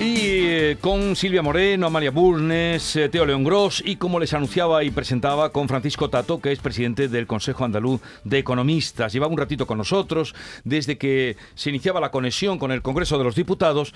Y eh, con Silvia Moreno, Amalia Bulnes, eh, Teo León Gross y como les anunciaba y presentaba con Francisco Tato, que es presidente del Consejo Andaluz de Economistas. Llevaba un ratito con nosotros desde que se iniciaba la conexión con el Congreso de los Diputados.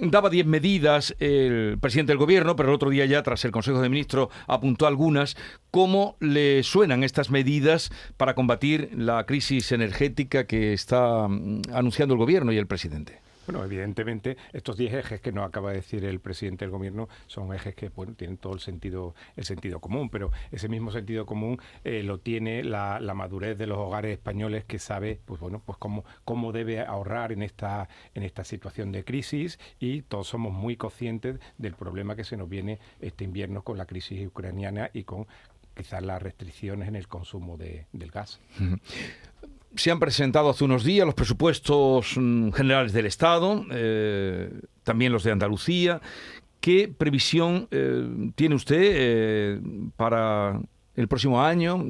Daba 10 medidas el presidente del Gobierno, pero el otro día ya, tras el Consejo de Ministros, apuntó algunas. ¿Cómo le suenan estas medidas para combatir la crisis energética que está mm, anunciando el Gobierno y el presidente? Bueno, evidentemente estos 10 ejes que nos acaba de decir el presidente del gobierno son ejes que bueno, tienen todo el sentido, el sentido común, pero ese mismo sentido común eh, lo tiene la, madurez de los hogares españoles que sabe pues bueno, pues cómo, cómo debe ahorrar en esta, en esta situación de crisis y todos somos muy conscientes del problema que se nos viene este invierno con la crisis ucraniana y con quizás las restricciones en el consumo de, del gas. Se han presentado hace unos días los presupuestos mm, generales del Estado, eh, también los de Andalucía. ¿Qué previsión eh, tiene usted eh, para el próximo año,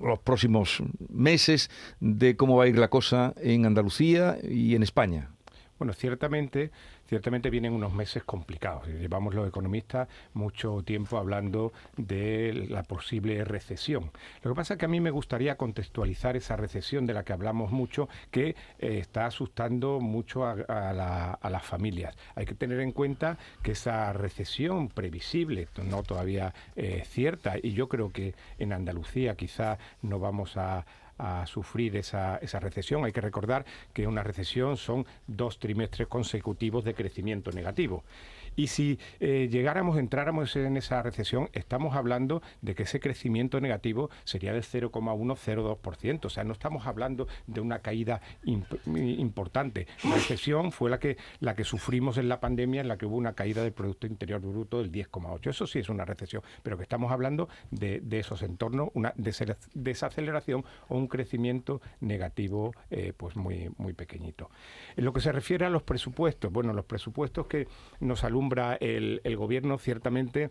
los próximos meses, de cómo va a ir la cosa en Andalucía y en España? Bueno, ciertamente ciertamente vienen unos meses complicados. Llevamos los economistas mucho tiempo hablando de la posible recesión. Lo que pasa es que a mí me gustaría contextualizar esa recesión de la que hablamos mucho, que eh, está asustando mucho a, las familias. Hay que tener en cuenta que esa recesión previsible, no todavía eh, cierta, y yo creo que en Andalucía quizá no vamos a a sufrir esa, esa recesión. Hay que recordar que una recesión son dos trimestres consecutivos de crecimiento negativo. Y si eh, llegáramos, entráramos en esa recesión, estamos hablando de que ese crecimiento negativo sería del 0,102%. O sea, no estamos hablando de una caída importante. La recesión fue la que, la que sufrimos en la pandemia, en la que hubo una caída del Producto Interior Bruto del 10,8%. Eso sí es una recesión, pero que estamos hablando de, esos entornos, una desaceleración o un crecimiento negativo eh, pues muy, muy pequeñito. En lo que se refiere a los presupuestos, bueno, los presupuestos que nos alumbran el, el gobierno ciertamente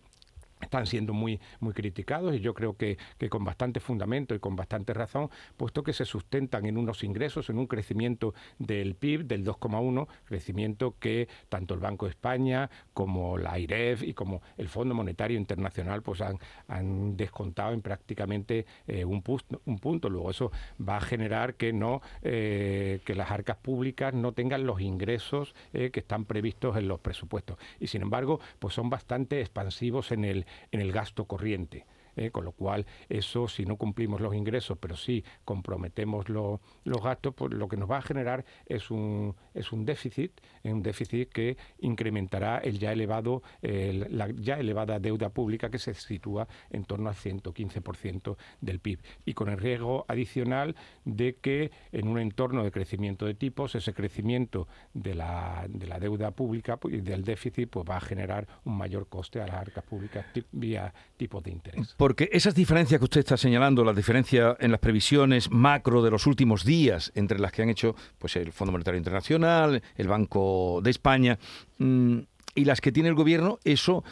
están siendo muy, muy criticados y yo creo que, con bastante fundamento y con bastante razón, puesto que se sustentan en unos ingresos, en un crecimiento del PIB del 2,1, crecimiento que tanto el Banco de España como la IREF y como el Fondo Monetario Internacional pues han, han descontado en prácticamente eh, un, un, punto. Luego eso va a generar que no eh, que las arcas públicas no tengan los ingresos eh, que están previstos en los presupuestos. Y sin embargo, pues son bastante expansivos en el, en el gasto corriente. ¿Eh? con lo cual eso si no cumplimos los ingresos pero sí comprometemos los gastos pues lo que nos va a generar es un es un déficit un déficit que incrementará el ya elevado la ya elevada deuda pública que se sitúa en torno al 115% del PIB y con el riesgo adicional de que en un entorno de crecimiento de tipos ese crecimiento de la, de la deuda pública y del déficit pues va a generar un mayor coste a las arcas públicas vía tipos de interés. Porque esas diferencias que usted está señalando, la diferencia en las previsiones macro de los últimos días, entre las que han hecho pues el Fondo Monetario Internacional, el Banco de España, mm, y las que tiene el gobierno, eso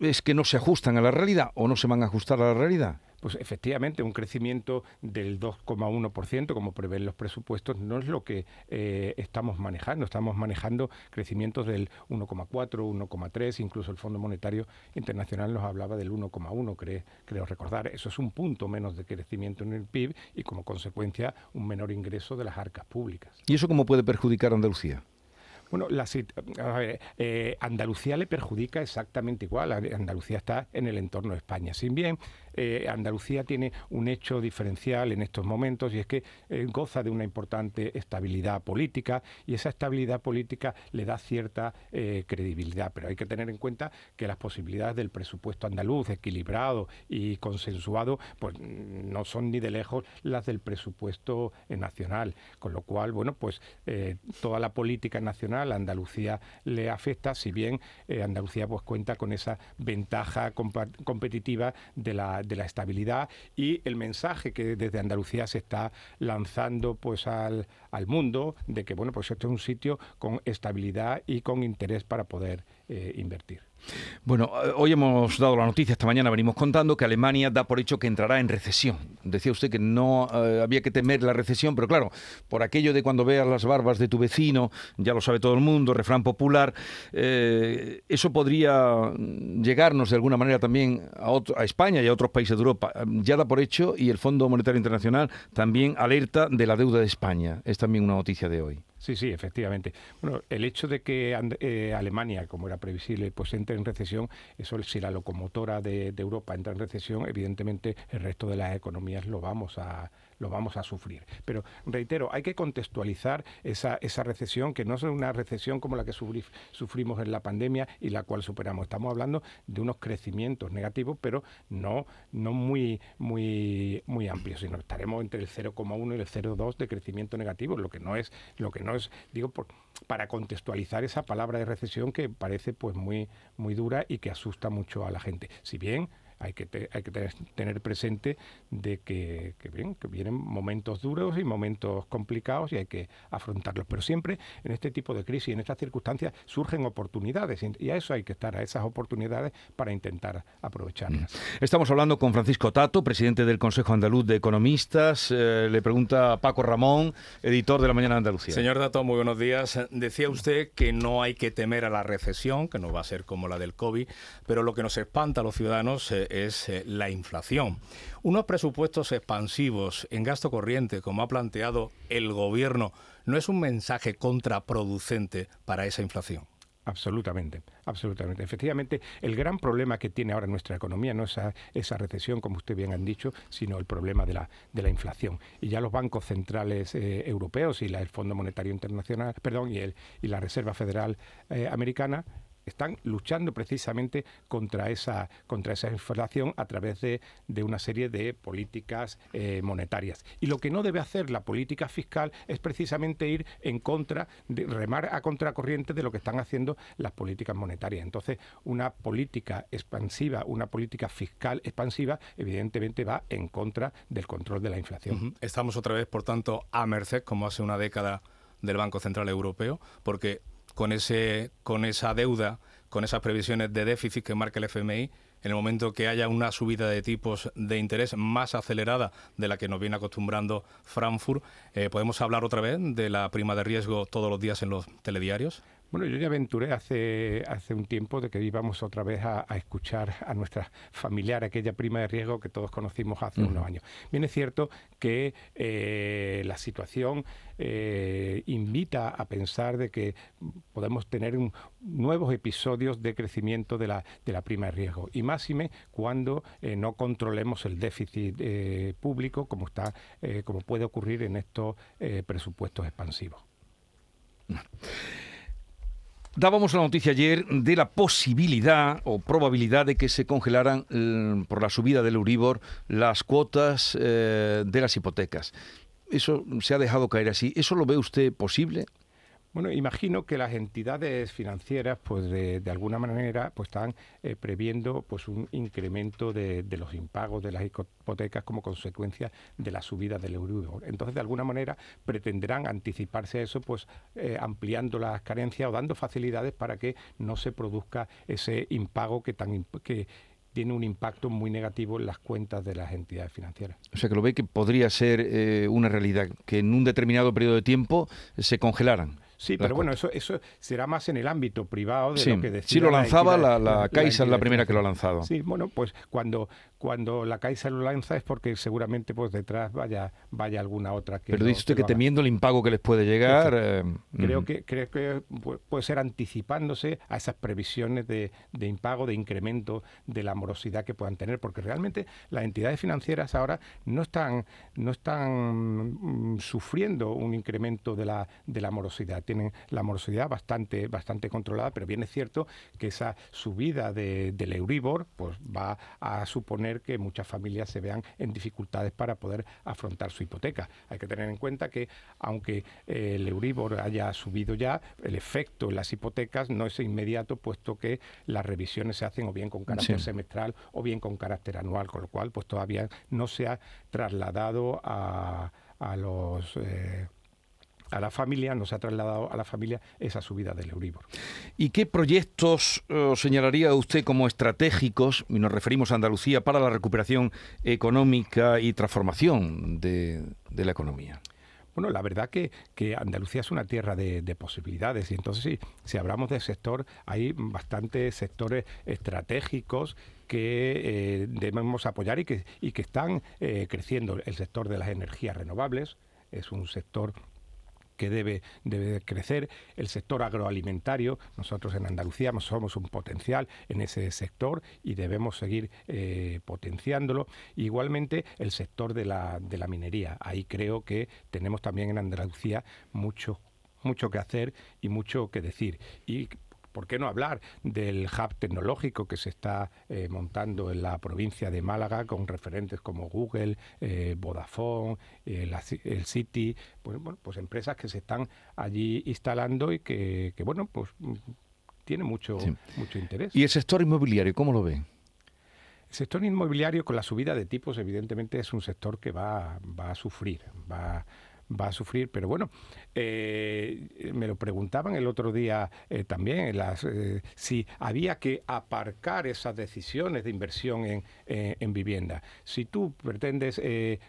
es que no se ajustan a la realidad o no se van a ajustar a la realidad pues efectivamente un crecimiento del 2,1%, como prevén los presupuestos, no es lo que eh, estamos manejando. Estamos manejando crecimientos del 1,4, 1,3, incluso el Fondo Monetario Internacional nos hablaba del 1,1, creo, creo recordar. Eso es un punto menos de crecimiento en el PIB y como consecuencia un menor ingreso de las arcas públicas. ¿Y eso cómo puede perjudicar a Andalucía? Bueno, la, eh, Andalucía le perjudica exactamente igual. Andalucía está en el entorno de España. Sin bien, eh, Andalucía tiene un hecho diferencial en estos momentos y es que eh, goza de una importante estabilidad política y esa estabilidad política le da cierta credibilidad. Pero hay que tener en cuenta que las posibilidades del presupuesto andaluz equilibrado y consensuado pues no son ni de lejos las del presupuesto nacional. Con lo cual, bueno, pues toda la política nacional Andalucía le afecta, si bien eh, Andalucía pues cuenta con esa ventaja competitiva de la, de la estabilidad y el mensaje que desde Andalucía se está lanzando pues al, al mundo de que bueno pues esto es un sitio con estabilidad y con interés para poder invertir. Bueno, eh, hoy hemos dado la noticia, esta mañana venimos contando que Alemania da por hecho que entrará en recesión. Decía usted que no eh, había que temer la recesión, pero claro, por aquello de cuando veas las barbas de tu vecino, ya lo sabe todo el mundo, refrán popular, eh, eso podría llegarnos de alguna manera también a, a España y a otros países de Europa. Ya da por hecho y el Fondo Monetario Internacional también alerta de la deuda de España. Es también una noticia de hoy. Sí, sí, efectivamente. Bueno, el hecho de que eh, Alemania, como era previsible, pues entre en recesión, eso si la locomotora de, de Europa entra en recesión, evidentemente el resto de las economías lo vamos a lo vamos a sufrir. Pero reitero, hay que contextualizar esa, esa recesión, que no es una recesión como la que sufrimos en la pandemia y la cual superamos. Estamos hablando de unos crecimientos negativos, pero no, no muy, muy, muy amplios, sino estaremos entre el 0,1 y el 0,2 de crecimiento negativo, lo que no es, lo que no es, digo, para contextualizar esa palabra de recesión que parece pues muy, muy dura y que asusta mucho a la gente. Si bien hay que, hay que tener, presente de que, bien, que vienen momentos duros y momentos complicados y hay que afrontarlos. Pero siempre en este tipo de crisis, en estas circunstancias, surgen oportunidades y a eso hay que estar, a esas oportunidades para intentar aprovecharlas. Mm. Estamos hablando con Francisco Tato, presidente del Consejo Andaluz de Economistas. Eh, le pregunta Paco Ramón, editor de La Mañana de Andalucía. Señor Tato, muy buenos días. Decía usted que no hay que temer a la recesión, que no va a ser como la del COVID, pero lo que nos espanta a los ciudadanos eh, es eh, la inflación. Unos presupuestos expansivos en gasto corriente, como ha planteado el gobierno, no es un mensaje contraproducente para esa inflación. Absolutamente, absolutamente. Efectivamente, el gran problema que tiene ahora nuestra economía no es esa, recesión, como usted bien han dicho, sino el problema de la, de la inflación. Y ya los bancos centrales eh, europeos y la, el Fondo Monetario Internacional, perdón, y, el, y la Reserva Federal eh, Americana están luchando precisamente contra esa, contra esa inflación a través de, una serie de políticas eh, monetarias. Y lo que no debe hacer la política fiscal es precisamente ir en contra, de, remar a contracorriente de lo que están haciendo las políticas monetarias. Entonces, una política expansiva, una política fiscal expansiva, evidentemente va en contra del control de la inflación. Estamos otra vez, por tanto, a merced, como hace una década, del Banco Central Europeo, porque con, ese, con esa deuda, con esas previsiones de déficit que marca el FMI, en el momento que haya una subida de tipos de interés más acelerada de la que nos viene acostumbrando Frankfurt, eh, ¿podemos hablar otra vez de la prima de riesgo todos los días en los telediarios? Bueno, yo ya aventuré hace, hace un tiempo de que íbamos otra vez a, escuchar a nuestra familiar, aquella prima de riesgo que todos conocimos hace unos años. Bien es cierto que eh, la situación eh, invita a pensar de que podemos tener nuevos episodios de crecimiento de la, de la prima de riesgo. Y máxime cuando eh, no controlemos el déficit público como, está, como puede ocurrir en estos presupuestos expansivos. Dábamos la noticia ayer de la posibilidad o probabilidad de que se congelaran mm, por la subida del Euribor las cuotas eh, de las hipotecas. Eso se ha dejado caer así. ¿Eso lo ve usted posible? Bueno, imagino que las entidades financieras, pues de, alguna manera, pues están eh, previendo pues un incremento de, los impagos de las hipotecas como consecuencia de la subida del Euribor. Entonces, de alguna manera, pretenderán anticiparse a eso, pues eh, ampliando las carencias o dando facilidades para que no se produzca ese impago que tan que tiene un impacto muy negativo en las cuentas de las entidades financieras. O sea, que lo ve que podría ser eh, una realidad, que en un determinado periodo de tiempo se congelaran. Sí, pero bueno, eso, eso será más en el ámbito privado de lo que decía. Sí, lo lanzaba la, la, Caixa, es la primera que lo ha lanzado. Sí, bueno, pues cuando, cuando la Caixa lo lanza es porque seguramente pues detrás vaya, vaya alguna otra que. Pero dice usted que, temiendo el impago que les puede llegar. Eh, creo, que, creo que puede ser anticipándose a esas previsiones de, de impago, de incremento de la morosidad que puedan tener, porque realmente las entidades financieras ahora no están, no están mm, sufriendo un incremento de la, de la morosidad tienen la morosidad bastante, bastante controlada, pero bien es cierto que esa subida de, del Euribor pues va a suponer que muchas familias se vean en dificultades para poder afrontar su hipoteca. Hay que tener en cuenta que aunque eh, el Euribor haya subido ya, el efecto en las hipotecas no es inmediato, puesto que las revisiones se hacen o bien con carácter semestral o bien con carácter anual, con lo cual pues todavía no se ha trasladado a, a los... Eh, a la familia, nos ha trasladado a la familia esa subida del Euribor. ¿Y qué proyectos eh, señalaría usted como estratégicos, y nos referimos a Andalucía, para la recuperación económica y transformación de, la economía? Bueno, la verdad que, que, Andalucía es una tierra de, posibilidades y entonces si, si hablamos de sector, hay bastantes sectores estratégicos que eh, debemos apoyar y que, y que están eh, creciendo. El sector de las energías renovables es un sector que debe, debe crecer, el sector agroalimentario, nosotros en Andalucía somos un potencial en ese sector y debemos seguir eh, potenciándolo. Igualmente el sector de la, de la minería, ahí creo que tenemos también en Andalucía mucho mucho que hacer y mucho que decir. Y ¿Por qué no hablar del hub tecnológico que se está eh, montando en la provincia de Málaga con referentes como Google, eh, Vodafone, eh, el City, pues, bueno, pues empresas que se están allí instalando y que, bueno, pues mm, tiene mucho, mucho interés. ¿Y el sector inmobiliario cómo lo ve? El sector inmobiliario con la subida de tipos evidentemente es un sector que va, va a sufrir, va va a sufrir. Pero bueno, eh, me lo preguntaban el otro día eh, también, las, eh, si había que aparcar esas decisiones de inversión en, en vivienda. Si tú pretendes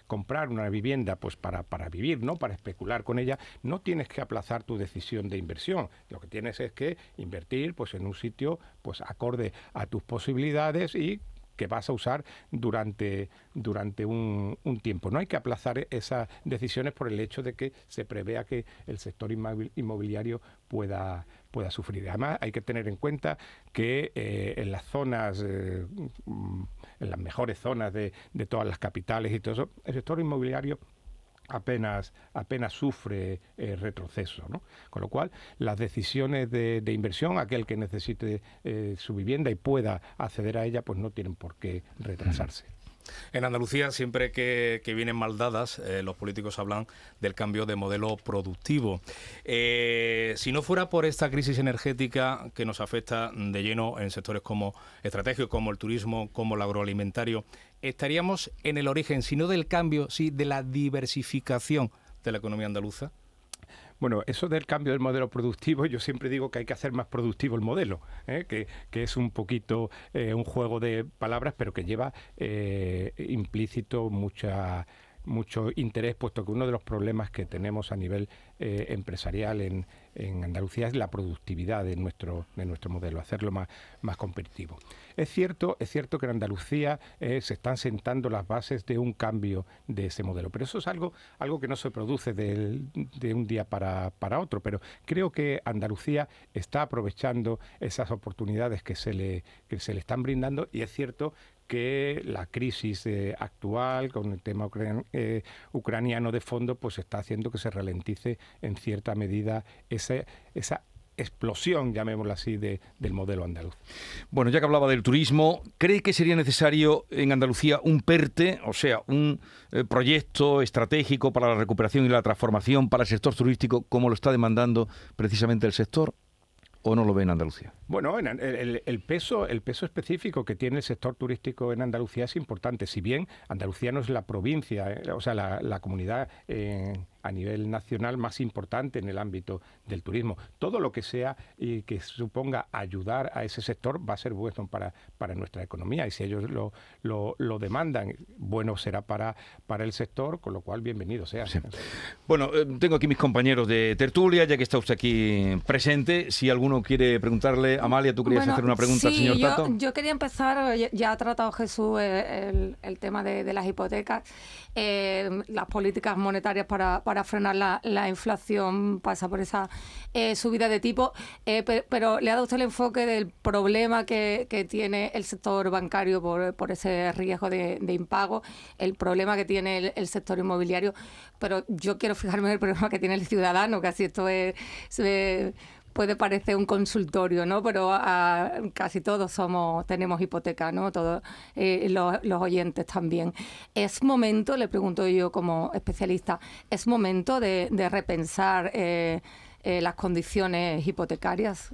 comprar una vivienda pues para, para vivir, no para especular con ella, no tienes que aplazar tu decisión de inversión. Lo que tienes es que invertir pues en un sitio pues acorde a tus posibilidades y que vas a usar durante, durante un, tiempo. No hay que aplazar esas decisiones por el hecho de que se prevea que el sector inmobiliario pueda, pueda sufrir. Además, hay que tener en cuenta que eh, en las zonas, eh, en las mejores zonas de, de todas las capitales y todo eso, el sector inmobiliario apenas, apenas sufre eh, retroceso. ¿no? Con lo cual, las decisiones de, inversión, aquel que necesite eh, su vivienda y pueda acceder a ella, pues no tienen por qué retrasarse. En Andalucía, siempre que, vienen mal dadas, eh, los políticos hablan del cambio de modelo productivo. si no fuera por esta crisis energética que nos afecta de lleno en sectores como estratégicos, como el turismo, como el agroalimentario, estaríamos en el origen, si no del cambio, sí de la diversificación de la economía andaluza? Bueno, eso del cambio del modelo productivo, yo siempre digo que hay que hacer más productivo el modelo, ¿eh? que, es un poquito eh, un juego de palabras, pero que lleva eh, implícito mucha mucho interés, puesto que uno de los problemas que tenemos a nivel empresarial en, en Andalucía es la productividad de nuestro, de nuestro modelo, hacerlo más, más competitivo. Es cierto, es cierto que en Andalucía eh, se están sentando las bases de un cambio de ese modelo, pero eso es algo, algo que no se produce de, un día para, para, otro, pero creo que Andalucía está aprovechando esas oportunidades que se le, que se le están brindando y es cierto que la crisis eh, actual con el tema eh, ucraniano de fondo pues está haciendo que se ralentice en cierta medida ese, esa explosión, llamémoslo así, de, del modelo andaluz. Bueno, ya que hablaba del turismo, ¿cree que sería necesario en Andalucía un PERTE, o sea, un eh, proyecto estratégico para la recuperación y la transformación para el sector turístico, como lo está demandando precisamente el sector? ¿O no lo ve en Andalucía? Bueno, el, peso, el peso específico que tiene el sector turístico en Andalucía es importante. Si bien Andalucía no es la provincia, eh, o sea, la, comunidad a nivel nacional más importante en el ámbito del turismo. Todo lo que sea y que suponga ayudar a ese sector va a ser bueno para, para nuestra economía y si ellos lo, lo, demandan, bueno será para, para el sector, con lo cual bienvenido sea. Bueno, eh, tengo aquí mis compañeros de tertulia, ya que está usted aquí presente. Si alguno quiere preguntarle, Amalia, tú querías hacer una pregunta al señor Tato. Yo quería empezar, ya, ha tratado Jesús eh, el, tema de, las hipotecas, eh, las políticas monetarias para para frenar la, inflación pasa por esa eh, subida de tipo, eh, pero, le ha dado usted el enfoque del problema que, tiene el sector bancario por, ese riesgo de, impago, el problema que tiene el, sector inmobiliario, pero yo quiero fijarme en el problema que tiene el ciudadano, que así esto es puede parecer un consultorio, ¿no? Pero casi todos somos, tenemos hipoteca, ¿no? Todos eh, los, oyentes también. Es momento, le pregunto yo como especialista, es momento de, repensar eh, eh, las condiciones hipotecarias.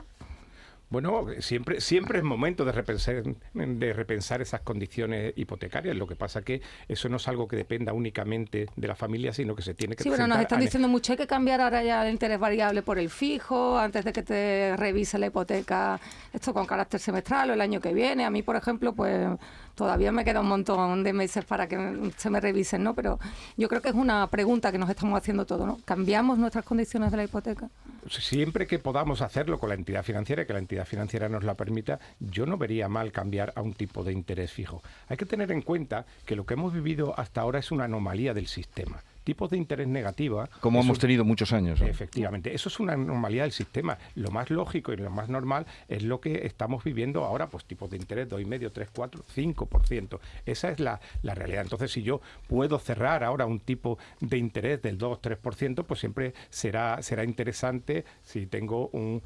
Bueno, siempre, siempre es momento de repensar, de repensar esas condiciones hipotecarias. Lo que pasa que eso no es algo que dependa únicamente de la familia, sino que se tiene que Sí, bueno, nos están diciendo mucho hay que cambiar ahora ya el interés variable por el fijo, antes de que te revise la hipoteca, esto con carácter semestral o el año que viene. A mí, por ejemplo, pues todavía me queda un montón de meses para que se me revisen, ¿no? Pero yo creo que es una pregunta que nos estamos haciendo todos, ¿no? ¿Cambiamos nuestras condiciones de la hipoteca? Siempre que podamos hacerlo con la entidad financiera, que la entidad financiera nos la permita, yo no vería mal cambiar a un tipo de interés fijo. Hay que tener en cuenta que lo que hemos vivido hasta ahora es una anomalía del sistema tipos de interés negativa. Como hemos tenido muchos años. Efectivamente, eso es una anomalía del sistema. Lo más lógico y lo más normal es lo que estamos viviendo ahora, pues tipos de interés 2,5, 3, 4, 5%. Esa es la, realidad. Entonces, si yo puedo cerrar ahora un tipo de interés del 2, 3%, pues siempre será, será interesante si tengo un,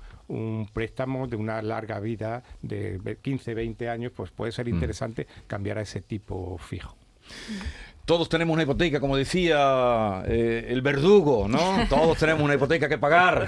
préstamo de una larga vida de 15, 20 años, pues puede ser mm. interesante cambiar a ese tipo fijo. Todos tenemos una hipoteca, como decía eh, el verdugo, ¿no? Todos tenemos una hipoteca que pagar.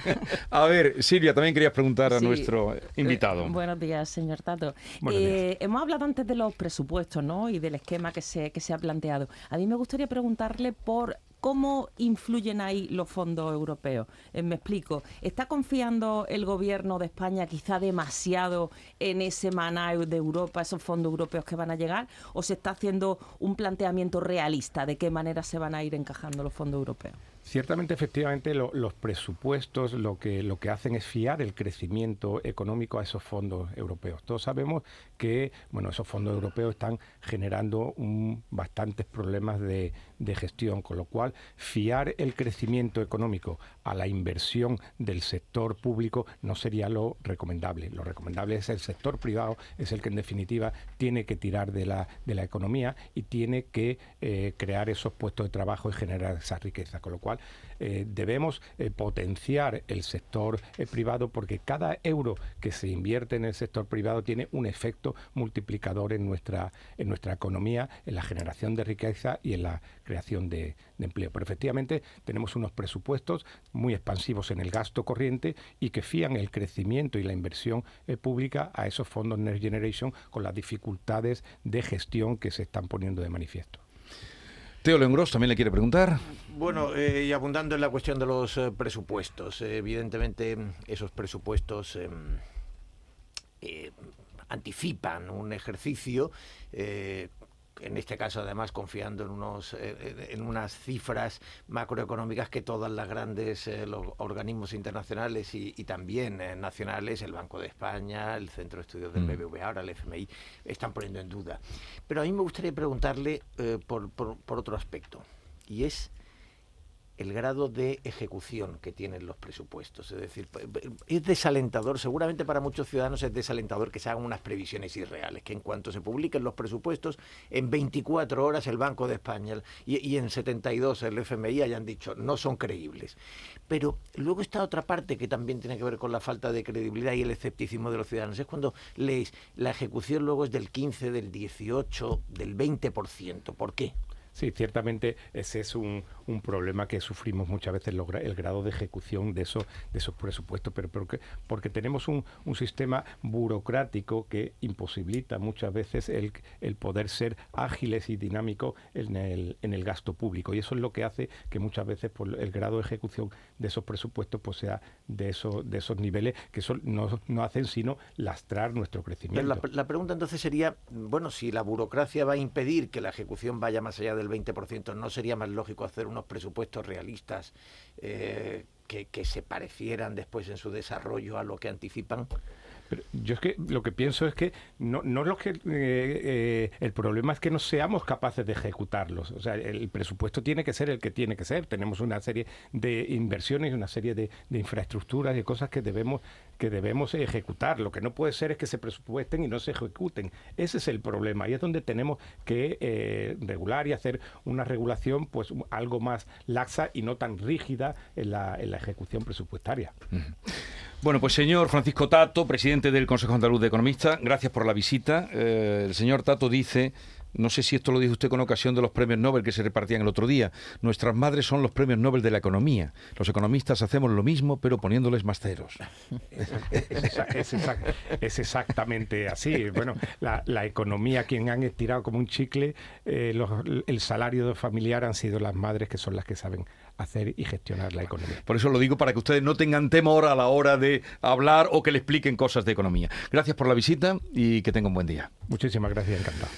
a ver, Silvia, también querías preguntar a nuestro eh, invitado. buenos días, señor Tato. Eh, hemos hablado antes de los presupuestos, ¿no? Y del esquema que se, que se ha planteado. A mí me gustaría preguntarle por ¿Cómo influyen ahí los fondos europeos? Eh, me explico. ¿Está confiando el gobierno de España quizá demasiado en ese maná de Europa, esos fondos europeos que van a llegar? ¿O se está haciendo un planteamiento realista de qué manera se van a ir encajando los fondos europeos? Ciertamente, efectivamente, los presupuestos lo que, lo que hacen es fiar el crecimiento económico a esos fondos europeos. Todos sabemos que bueno, esos fondos europeos están generando bastantes problemas de, de gestión, con lo cual fiar el crecimiento económico a la inversión del sector público no sería lo recomendable. Lo recomendable es el sector privado, es el que en definitiva tiene que tirar de la, de la economía y tiene que eh, crear esos puestos de trabajo y generar esa riqueza. Con lo cual eh, debemos eh, potenciar el sector privado porque cada euro que se invierte en el sector privado tiene un efecto multiplicador en nuestra, en nuestra economía, en la generación de riqueza y en la creación de, de empleo. Pero efectivamente tenemos unos presupuestos muy expansivos en el gasto corriente y que fían el crecimiento y la inversión eh, pública a esos fondos Next Generation con las dificultades de gestión que se están poniendo de manifiesto. Teo Lengros también le quiere preguntar. Bueno, eh, y abundando en la cuestión de los eh, presupuestos, evidentemente esos presupuestos em, anticipan un ejercicio en este caso además confiando en unos eh, eh, en unas cifras macroeconómicas que todas las grandes eh, los organismos internacionales y, también nacionales el Banco de España el Centro de Estudios del mm. BBVA ahora el FMI están poniendo en duda pero a mí me gustaría preguntarle por, por otro aspecto y es el grado de ejecución que tienen los presupuestos. Es decir, es desalentador, seguramente para muchos ciudadanos es desalentador que se hagan unas previsiones irreales, que en cuanto se publiquen los presupuestos, en 24 horas el Banco de España y, en 72 el FMI hayan dicho no son creíbles. Pero luego está otra parte que también tiene que ver con la falta de credibilidad y el escepticismo de los ciudadanos. Es cuando leéis, la ejecución luego es del 15, del 18, del 20%. ¿Por qué? Sí, ciertamente ese es un, un problema que sufrimos muchas veces, el grado de ejecución de, eso, de esos presupuestos, pero porque, porque tenemos un, un, sistema burocrático que imposibilita muchas veces el, el poder ser ágiles y dinámicos en el, en el gasto público. Y eso es lo que hace que muchas veces por el grado de ejecución de esos presupuestos pues sea de, eso, de esos niveles que son, no, no hacen sino lastrar nuestro crecimiento. la, la pregunta entonces sería, bueno, si la burocracia va a impedir que la ejecución vaya más allá del 20%, ¿no sería más lógico hacer unos presupuestos realistas eh, que, que se parecieran después en su desarrollo a lo que anticipan? Pero yo es que lo que pienso es que no, no lo que eh, eh, el problema es que no seamos capaces de ejecutarlos. O sea, el presupuesto tiene que ser el que tiene que ser. Tenemos una serie de inversiones, una serie de, de infraestructuras y cosas que debemos que debemos ejecutar. Lo que no puede ser es que se presupuesten y no se ejecuten. Ese es el problema. Ahí es donde tenemos que eh, regular y hacer una regulación pues algo más laxa y no tan rígida en la, en la ejecución presupuestaria. Bueno, pues señor Francisco Tato, presidente del Consejo Andaluz de Economistas, gracias por la visita. Eh, el señor Tato dice no sé si esto lo dijo usted con ocasión de los premios Nobel que se repartían el otro día, nuestras madres son los premios Nobel de la economía. Los economistas hacemos lo mismo, pero poniéndoles más ceros. Es, exactamente así. Bueno, la, economía, quien han estirado como un chicle, eh, el salario familiar han sido las madres que son las que saben hacer y gestionar la economía. Por eso lo digo para que ustedes no tengan temor a la hora de hablar o que le expliquen cosas de economía. Gracias por la visita y que tenga un buen día. Muchísimas gracias, encantado.